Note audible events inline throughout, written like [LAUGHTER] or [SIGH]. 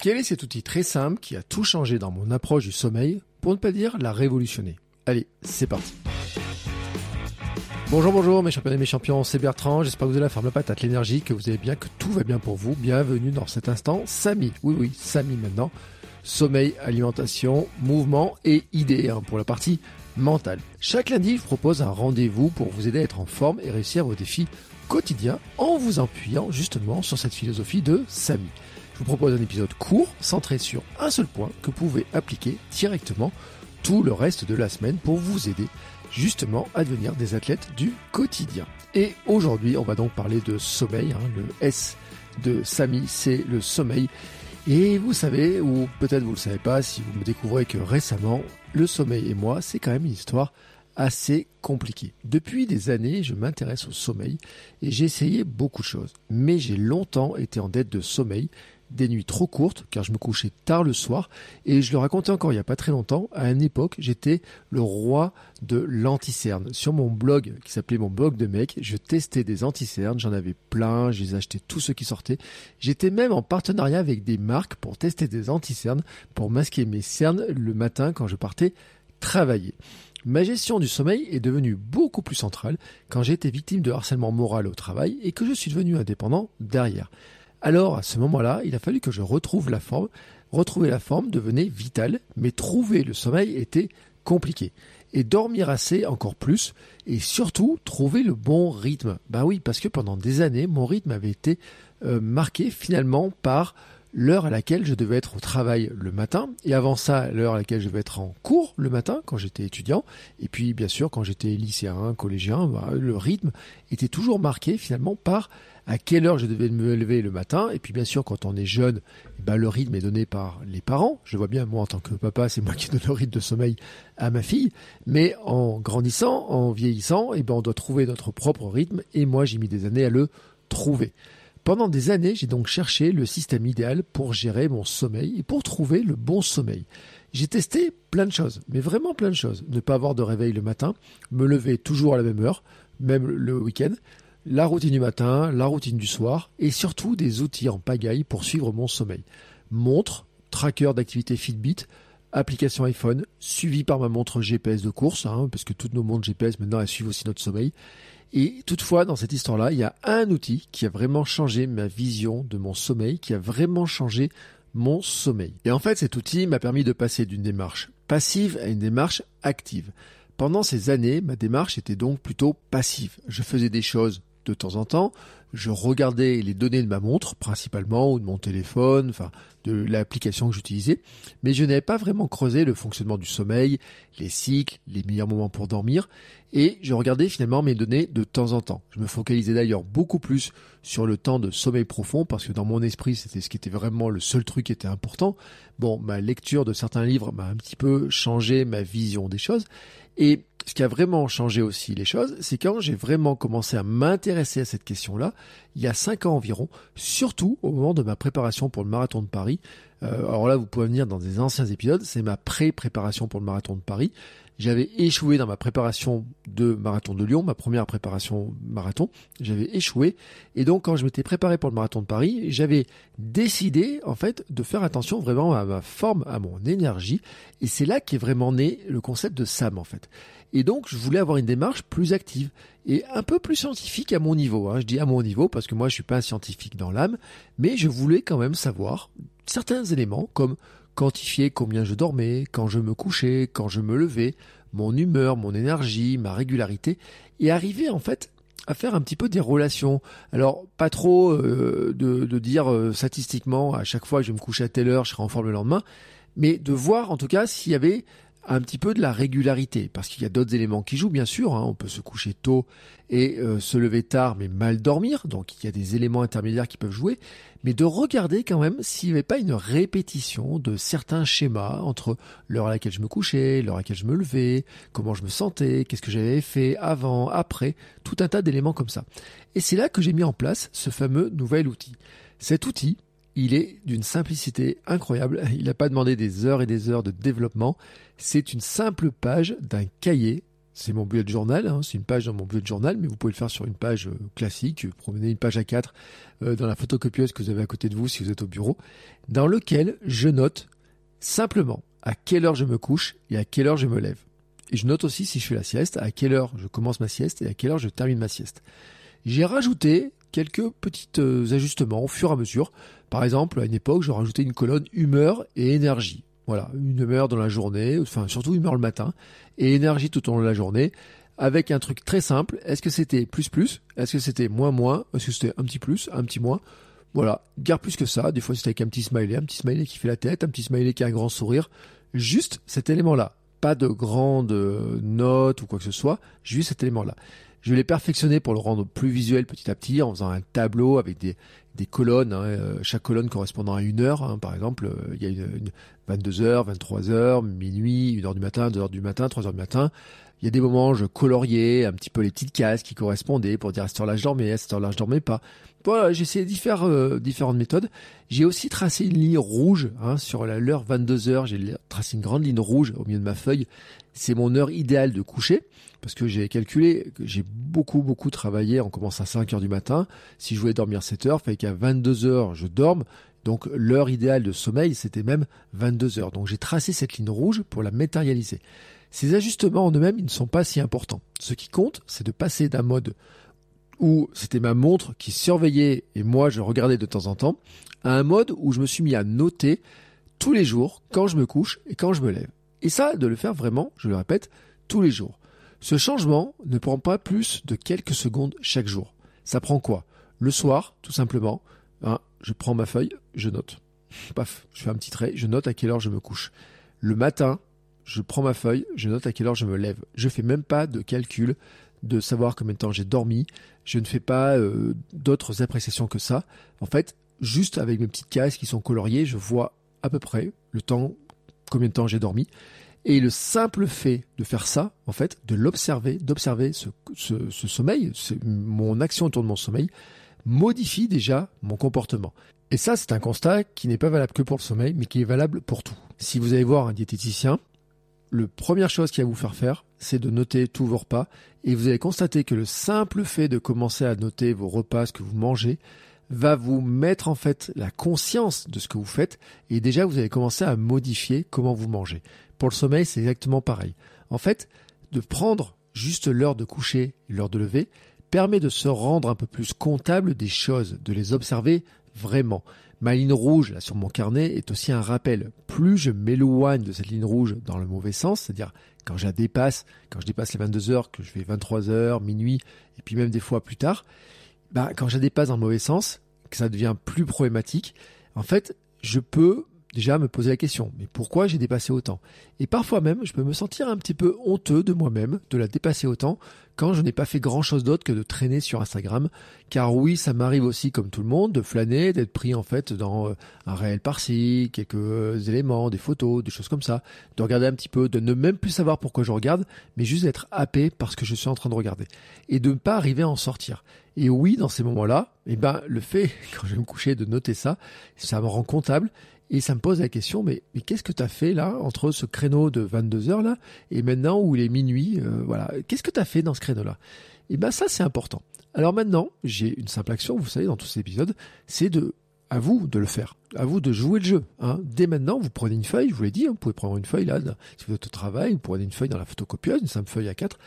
Quel est cet outil très simple qui a tout changé dans mon approche du sommeil, pour ne pas dire la révolutionner? Allez, c'est parti. Bonjour, bonjour mes champions et mes champions, c'est Bertrand, j'espère que vous avez la forme, la patate, l'énergie, que vous allez bien, que tout va bien pour vous. Bienvenue dans cet instant, Samy, oui oui, Samy maintenant. Sommeil, alimentation, mouvement et idées hein, pour la partie mentale. Chaque lundi, je propose un rendez-vous pour vous aider à être en forme et réussir vos défis quotidiens en vous appuyant justement sur cette philosophie de Samy. Je vous propose un épisode court, centré sur un seul point que vous pouvez appliquer directement tout le reste de la semaine pour vous aider justement à devenir des athlètes du quotidien. Et aujourd'hui, on va donc parler de sommeil. hein, le S de Samy, c'est le sommeil. Et vous savez, ou peut-être vous ne le savez pas, si vous me découvrez que récemment, le sommeil et moi, c'est quand même une histoire assez compliquée. Depuis des années, je m'intéresse au sommeil et j'ai essayé beaucoup de choses. Mais j'ai longtemps été en dette de sommeil des nuits trop courtes car je me couchais tard le soir et je le racontais encore il n'y a pas très longtemps à une époque j'étais le roi de l'anticerne. Sur mon blog qui s'appelait mon blog de mec je testais des anticernes j'en avais plein je les achetais tous ceux qui sortaient. J'étais même en partenariat avec des marques pour tester des anticernes pour masquer mes cernes le matin quand je partais travailler. Ma gestion du sommeil est devenue beaucoup plus centrale quand j'ai été victime de harcèlement moral au travail et que je suis devenu indépendant derrière. Alors, à ce moment-là, il a fallu que je retrouve la forme. Retrouver la forme devenait vital, mais trouver le sommeil était compliqué. Et dormir assez encore plus, et surtout trouver le bon rythme. Ben oui, parce que pendant des années, mon rythme avait été euh, marqué finalement par l'heure à laquelle je devais être au travail le matin, et avant ça, l'heure à laquelle je devais être en cours le matin quand j'étais étudiant, et puis bien sûr quand j'étais lycéen, collégien, bah, le rythme était toujours marqué finalement par à quelle heure je devais me lever le matin, et puis bien sûr quand on est jeune, bah, le rythme est donné par les parents, je vois bien moi en tant que papa, c'est moi qui donne le rythme de sommeil à ma fille, mais en grandissant, en vieillissant, et ben on doit trouver notre propre rythme, et moi j'ai mis des années à le trouver. Pendant des années, j'ai donc cherché le système idéal pour gérer mon sommeil et pour trouver le bon sommeil. J'ai testé plein de choses, mais vraiment plein de choses. Ne pas avoir de réveil le matin, me lever toujours à la même heure, même le week-end, la routine du matin, la routine du soir, et surtout des outils en pagaille pour suivre mon sommeil. Montre, tracker d'activité Fitbit, application iPhone, suivi par ma montre GPS de course, hein, parce que toutes nos montres GPS maintenant elles suivent aussi notre sommeil. Et toutefois, dans cette histoire-là, il y a un outil qui a vraiment changé ma vision de mon sommeil, qui a vraiment changé mon sommeil. Et en fait, cet outil m'a permis de passer d'une démarche passive à une démarche active. Pendant ces années, ma démarche était donc plutôt passive. Je faisais des choses de temps en temps, je regardais les données de ma montre principalement ou de mon téléphone, enfin de l'application que j'utilisais, mais je n'avais pas vraiment creusé le fonctionnement du sommeil, les cycles, les meilleurs moments pour dormir, et je regardais finalement mes données de temps en temps. Je me focalisais d'ailleurs beaucoup plus sur le temps de sommeil profond parce que dans mon esprit c'était ce qui était vraiment le seul truc qui était important. Bon, ma lecture de certains livres m'a un petit peu changé ma vision des choses, et ce qui a vraiment changé aussi les choses, c'est quand j'ai vraiment commencé à m'intéresser à cette question-là, il y a cinq ans environ, surtout au moment de ma préparation pour le marathon de Paris. Euh, alors là, vous pouvez venir dans des anciens épisodes, c'est ma pré-préparation pour le marathon de Paris. J'avais échoué dans ma préparation de marathon de Lyon, ma première préparation marathon. J'avais échoué. Et donc, quand je m'étais préparé pour le marathon de Paris, j'avais décidé, en fait, de faire attention vraiment à ma forme, à mon énergie. Et c'est là qu'est vraiment né le concept de SAM, en fait. Et donc, je voulais avoir une démarche plus active et un peu plus scientifique à mon niveau. Hein. Je dis à mon niveau parce que moi, je suis pas un scientifique dans l'âme, mais je voulais quand même savoir certains éléments comme quantifier combien je dormais, quand je me couchais, quand je me levais, mon humeur, mon énergie, ma régularité, et arriver en fait à faire un petit peu des relations. Alors pas trop euh, de, dire euh, statistiquement à chaque fois je me coucher à telle heure, je serai en forme le lendemain, mais de voir en tout cas s'il y avait un petit peu de la régularité, parce qu'il y a d'autres éléments qui jouent, bien sûr. Hein. On peut se coucher tôt et euh, se lever tard, mais mal dormir. Donc il y a des éléments intermédiaires qui peuvent jouer. Mais de regarder quand même s'il n'y avait pas une répétition de certains schémas entre l'heure à laquelle je me couchais, l'heure à laquelle je me levais, comment je me sentais, qu'est-ce que j'avais fait avant, après, tout un tas d'éléments comme ça. Et c'est là que j'ai mis en place ce fameux nouvel outil. Cet outil, il est d'une simplicité incroyable. Il n'a pas demandé des heures et des heures de développement. C'est une simple page d'un cahier. C'est mon bullet journal, hein. c'est une page dans mon bullet journal, mais vous pouvez le faire sur une page euh, classique. Vous promenez une page à 4 euh, dans la photocopieuse que vous avez à côté de vous si vous êtes au bureau, dans lequel je note simplement à quelle heure je me couche et à quelle heure je me lève. Et je note aussi si je fais la sieste, à quelle heure je commence ma sieste et à quelle heure je termine ma sieste. J'ai rajouté quelques petits euh, ajustements au fur et à mesure. Par exemple, à une époque, je rajoutais une colonne humeur et énergie. Voilà, une humeur dans la journée, enfin surtout humeur le matin, et énergie tout au long de la journée, avec un truc très simple. Est-ce que c'était plus plus? Est-ce que c'était moins moins? Est-ce que c'était un petit plus, un petit moins? Voilà, guère plus que ça. Des fois c'était avec un petit smiley, un petit smiley qui fait la tête, un petit smiley qui a un grand sourire. Juste cet élément-là. Pas de grande euh, note ou quoi que ce soit, juste cet élément-là. Je l'ai perfectionné pour le rendre plus visuel petit à petit en faisant un tableau avec des, des colonnes, hein, euh, chaque colonne correspondant à une heure. Hein, par exemple, euh, il y a une, 22h, 23h, minuit, 1h du matin, 2h du matin, 3h du matin. Il y a des moments je coloriais un petit peu les petites cases qui correspondaient pour dire à cette heure-là je dormais, à cette heure-là je dormais pas. Voilà, j'ai essayé euh, différentes méthodes. J'ai aussi tracé une ligne rouge hein, sur l'heure 22h. J'ai tracé une grande ligne rouge au milieu de ma feuille. C'est mon heure idéale de coucher parce que j'ai calculé que j'ai beaucoup beaucoup travaillé. On commence à 5 heures du matin. Si je voulais dormir 7 heures, il fallait qu'à 22 heures je dorme. Donc l'heure idéale de sommeil, c'était même 22 heures. Donc j'ai tracé cette ligne rouge pour la matérialiser. Ces ajustements en eux-mêmes, ne sont pas si importants. Ce qui compte, c'est de passer d'un mode où c'était ma montre qui surveillait et moi je regardais de temps en temps, à un mode où je me suis mis à noter tous les jours quand je me couche et quand je me lève. Et ça, de le faire vraiment, je le répète, tous les jours. Ce changement ne prend pas plus de quelques secondes chaque jour. Ça prend quoi? Le soir, tout simplement, hein, je prends ma feuille, je note. Paf, je fais un petit trait, je note à quelle heure je me couche. Le matin, je prends ma feuille, je note à quelle heure je me lève. Je fais même pas de calcul de savoir combien de temps j'ai dormi. Je ne fais pas euh, d'autres appréciations que ça. En fait, juste avec mes petites cases qui sont coloriées, je vois à peu près le temps, combien de temps j'ai dormi. Et le simple fait de faire ça, en fait, de l'observer, d'observer ce, sommeil, mon action autour de mon sommeil, modifie déjà mon comportement. Et ça, c'est un constat qui n'est pas valable que pour le sommeil, mais qui est valable pour tout. Si vous allez voir un diététicien, la première chose qu'il va vous faire faire, c'est de noter tous vos repas. Et vous allez constater que le simple fait de commencer à noter vos repas, ce que vous mangez, va vous mettre en fait la conscience de ce que vous faites. Et déjà, vous allez commencer à modifier comment vous mangez. Pour le sommeil, c'est exactement pareil. En fait, de prendre juste l'heure de coucher l'heure de lever permet de se rendre un peu plus comptable des choses, de les observer vraiment. Ma ligne rouge là sur mon carnet est aussi un rappel. Plus je m'éloigne de cette ligne rouge dans le mauvais sens, c'est-à-dire quand je la dépasse, quand je dépasse les 22 heures, que je fais 23 heures, minuit, et puis même des fois plus tard, bah, quand je la dépasse dans le mauvais sens, que ça devient plus problématique, en fait, je peux déjà me poser la question, mais pourquoi j'ai dépassé autant? Et parfois même, je peux me sentir un petit peu honteux de moi-même de la dépasser autant quand je n'ai pas fait grand-chose d'autre que de traîner sur Instagram. Car oui, ça m'arrive aussi, comme tout le monde, de flâner, d'être pris en fait dans euh, un réel par-ci, quelques euh, éléments, des photos, des choses comme ça, de regarder un petit peu, de ne même plus savoir pourquoi je regarde, mais juste d'être happé parce que je suis en train de regarder. Et de ne pas arriver à en sortir. Et oui, dans ces moments-là, eh ben, le fait, [LAUGHS] quand je vais me coucher, de noter ça, ça me rend comptable et ça me pose la question, mais, qu'est-ce que tu as fait là, entre ce créneau de 22 heures là, et maintenant où il est minuit, euh, voilà, qu'est-ce que tu as fait dans ce créneau-là? Et ben ça, c'est important. Alors maintenant, j'ai une simple action, vous savez, dans tous ces épisodes, c'est de, à vous de le faire, à vous de jouer le jeu. Hein. Dès maintenant, vous prenez une feuille, je vous l'ai dit, hein, vous pouvez prendre une feuille là, si vous êtes au travail, vous prenez une feuille dans la photocopieuse, une simple feuille à 4,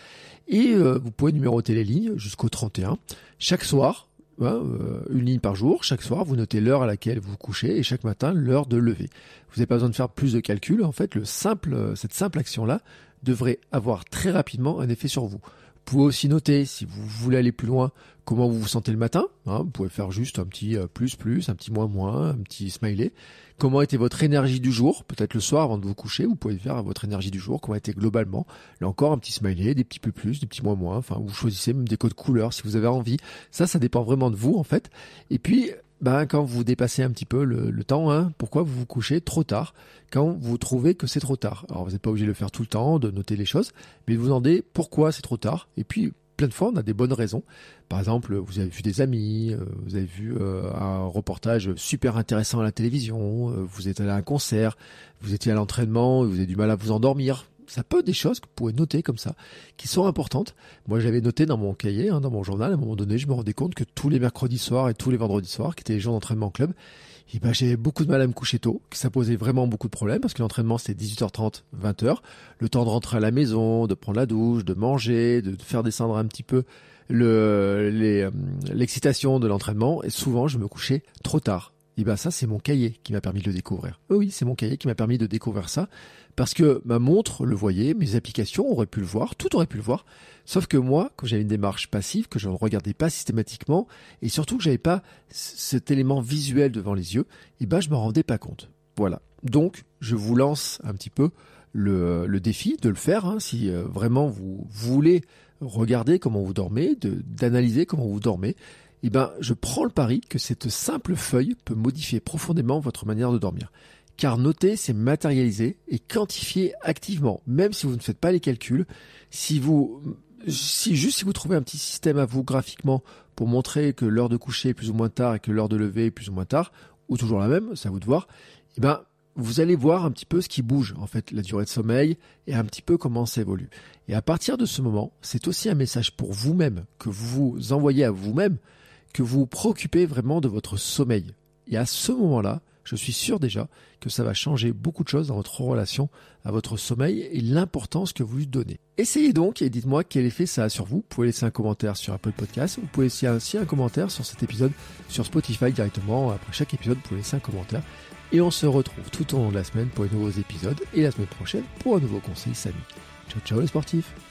et euh, vous pouvez numéroter les lignes jusqu'au 31. Chaque soir, une ligne par jour. Chaque soir, vous notez l'heure à laquelle vous couchez et chaque matin l'heure de lever. Vous n'avez pas besoin de faire plus de calculs. En fait, cette simple action-là devrait avoir très rapidement un effet sur vous. Vous pouvez aussi noter, si vous voulez aller plus loin, comment vous vous sentez le matin. Hein. vous pouvez faire juste un petit euh, plus plus, un petit moins moins, un petit smiley. Comment était votre énergie du jour Peut-être le soir avant de vous coucher, vous pouvez faire votre énergie du jour. Comment était globalement Là encore, un petit smiley, des petits plus plus, des petits moins moins. Enfin, vous choisissez même des codes couleurs si vous avez envie. Ça, ça dépend vraiment de vous en fait. Et puis, ben, quand vous dépassez un petit peu le, temps, hein, pourquoi vous vous couchez trop tard quand vous trouvez que c'est trop tard? Alors vous n'êtes pas obligé de le faire tout le temps, de noter les choses, mais de vous demandez pourquoi c'est trop tard. Et puis plein de fois, on a des bonnes raisons. Par exemple, vous avez vu des amis, euh, vous avez vu euh, un reportage super intéressant à la télévision, euh, vous êtes allé à un concert, vous étiez à l'entraînement, vous avez du mal à vous endormir. Ça peut être des choses que vous pouvez noter comme ça, qui sont importantes. Moi, j'avais noté dans mon cahier, hein, dans mon journal, à un moment donné, je me rendais compte que tous les mercredis soirs et tous les vendredis soirs, qui étaient les jours d'entraînement club, et ben, j'avais beaucoup de mal à me coucher tôt, que ça posait vraiment beaucoup de problèmes parce que l'entraînement c'était 18h30, 20h, le temps de rentrer à la maison, de prendre la douche, de manger, de faire descendre un petit peu euh, l'excitation de l'entraînement et souvent je me couchais trop tard. Et ben ça c'est mon cahier qui m'a permis de le découvrir. Oh oui, c'est mon cahier qui m'a permis de découvrir ça parce que ma montre le voyait, mes applications auraient pu le voir, tout aurait pu le voir. Sauf que moi, quand j'avais une démarche passive, que je ne regardais pas systématiquement, et surtout que j'avais pas cet élément visuel devant les yeux, et eh ben je me rendais pas compte. Voilà. Donc, je vous lance un petit peu le, défi de le faire, hein, si euh, vraiment vous voulez regarder comment vous dormez, d'analyser comment vous dormez. Eh ben, je prends le pari que cette simple feuille peut modifier profondément votre manière de dormir. Car noter, c'est matérialiser et quantifier activement, même si vous ne faites pas les calculs. Si vous si juste si vous trouvez un petit système à vous graphiquement pour montrer que l'heure de coucher est plus ou moins tard et que l'heure de lever est plus ou moins tard, ou toujours la même, c'est à vous de voir, eh ben, vous allez voir un petit peu ce qui bouge, en fait, la durée de sommeil et un petit peu comment ça évolue. Et à partir de ce moment, c'est aussi un message pour vous-même que vous envoyez à vous-même, que vous vous préoccupez vraiment de votre sommeil. Et à ce moment-là, je suis sûr déjà que ça va changer beaucoup de choses dans votre relation à votre sommeil et l'importance que vous lui donnez. Essayez donc et dites-moi quel effet ça a sur vous. Vous pouvez laisser un commentaire sur Apple Podcast. Vous pouvez laisser aussi un commentaire sur cet épisode sur Spotify directement. Après chaque épisode, vous pouvez laisser un commentaire. Et on se retrouve tout au long de la semaine pour de nouveaux épisodes et la semaine prochaine pour un nouveau conseil Samy. Ciao ciao les sportifs